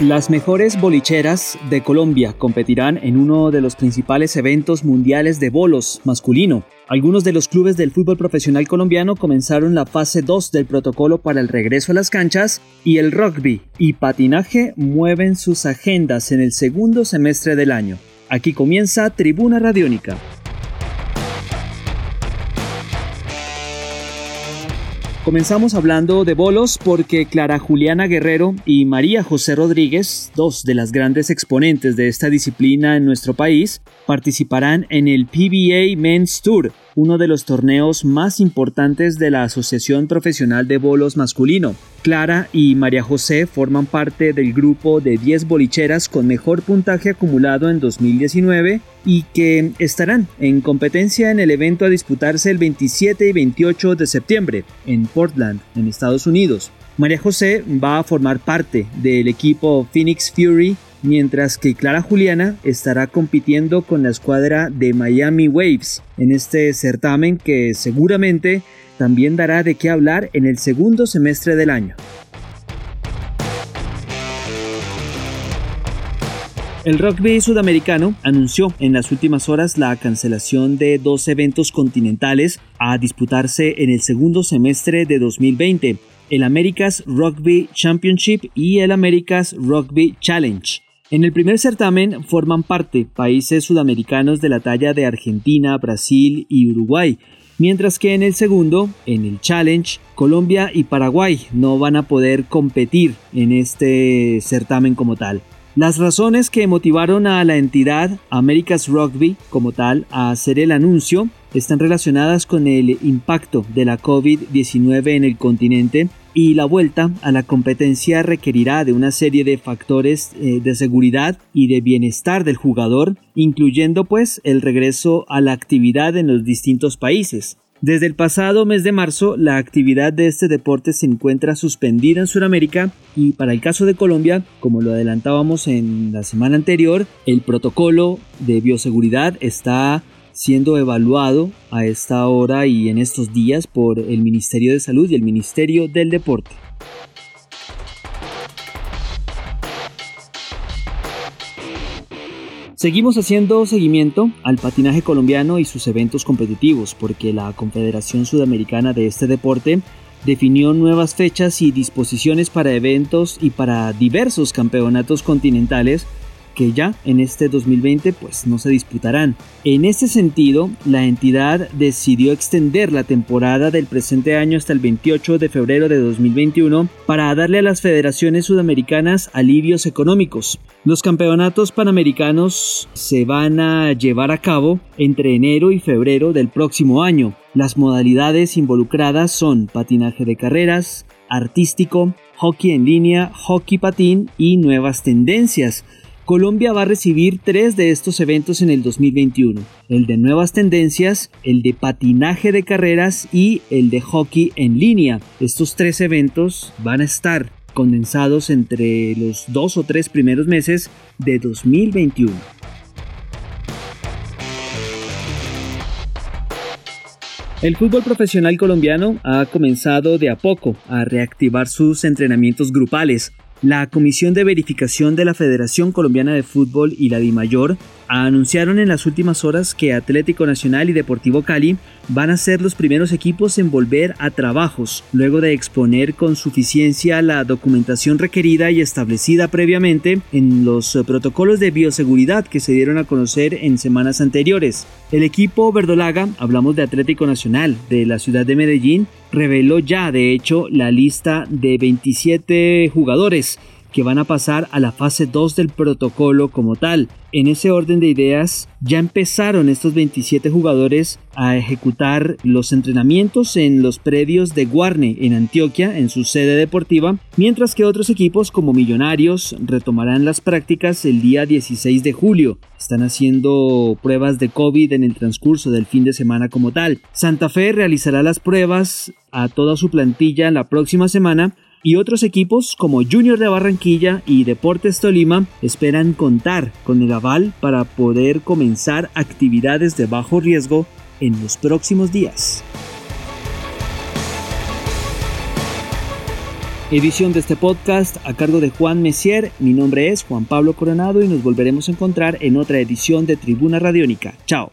Las mejores bolicheras de Colombia competirán en uno de los principales eventos mundiales de bolos masculino. Algunos de los clubes del fútbol profesional colombiano comenzaron la fase 2 del protocolo para el regreso a las canchas y el rugby y patinaje mueven sus agendas en el segundo semestre del año. Aquí comienza Tribuna Radiónica. Comenzamos hablando de bolos porque Clara Juliana Guerrero y María José Rodríguez, dos de las grandes exponentes de esta disciplina en nuestro país, participarán en el PBA Men's Tour, uno de los torneos más importantes de la Asociación Profesional de Bolos Masculino. Clara y María José forman parte del grupo de 10 bolicheras con mejor puntaje acumulado en 2019 y que estarán en competencia en el evento a disputarse el 27 y 28 de septiembre en Portland, en Estados Unidos. María José va a formar parte del equipo Phoenix Fury mientras que Clara Juliana estará compitiendo con la escuadra de Miami Waves en este certamen que seguramente también dará de qué hablar en el segundo semestre del año. El rugby sudamericano anunció en las últimas horas la cancelación de dos eventos continentales a disputarse en el segundo semestre de 2020, el America's Rugby Championship y el America's Rugby Challenge. En el primer certamen forman parte países sudamericanos de la talla de Argentina, Brasil y Uruguay, mientras que en el segundo, en el Challenge, Colombia y Paraguay no van a poder competir en este certamen como tal. Las razones que motivaron a la entidad America's Rugby como tal a hacer el anuncio están relacionadas con el impacto de la COVID-19 en el continente y la vuelta a la competencia requerirá de una serie de factores eh, de seguridad y de bienestar del jugador, incluyendo pues el regreso a la actividad en los distintos países. Desde el pasado mes de marzo, la actividad de este deporte se encuentra suspendida en Sudamérica y para el caso de Colombia, como lo adelantábamos en la semana anterior, el protocolo de bioseguridad está siendo evaluado a esta hora y en estos días por el Ministerio de Salud y el Ministerio del Deporte. Seguimos haciendo seguimiento al patinaje colombiano y sus eventos competitivos porque la Confederación Sudamericana de este deporte definió nuevas fechas y disposiciones para eventos y para diversos campeonatos continentales que ya en este 2020 pues no se disputarán. En este sentido, la entidad decidió extender la temporada del presente año hasta el 28 de febrero de 2021 para darle a las federaciones sudamericanas alivios económicos. Los campeonatos panamericanos se van a llevar a cabo entre enero y febrero del próximo año. Las modalidades involucradas son patinaje de carreras, artístico, hockey en línea, hockey patín y nuevas tendencias. Colombia va a recibir tres de estos eventos en el 2021, el de nuevas tendencias, el de patinaje de carreras y el de hockey en línea. Estos tres eventos van a estar condensados entre los dos o tres primeros meses de 2021. El fútbol profesional colombiano ha comenzado de a poco a reactivar sus entrenamientos grupales la Comisión de Verificación de la Federación Colombiana de Fútbol y la DIMAYOR anunciaron en las últimas horas que Atlético Nacional y Deportivo Cali van a ser los primeros equipos en volver a trabajos, luego de exponer con suficiencia la documentación requerida y establecida previamente en los protocolos de bioseguridad que se dieron a conocer en semanas anteriores. El equipo verdolaga, hablamos de Atlético Nacional de la ciudad de Medellín, reveló ya de hecho la lista de 27 jugadores que van a pasar a la fase 2 del protocolo como tal. En ese orden de ideas, ya empezaron estos 27 jugadores a ejecutar los entrenamientos en los predios de Guarne en Antioquia, en su sede deportiva, mientras que otros equipos como Millonarios retomarán las prácticas el día 16 de julio. Están haciendo pruebas de COVID en el transcurso del fin de semana como tal. Santa Fe realizará las pruebas a toda su plantilla la próxima semana y otros equipos como Junior de Barranquilla y Deportes Tolima esperan contar con el aval para poder comenzar actividades de bajo riesgo en los próximos días. Edición de este podcast a cargo de Juan Messier. Mi nombre es Juan Pablo Coronado y nos volveremos a encontrar en otra edición de Tribuna Radiónica. Chao.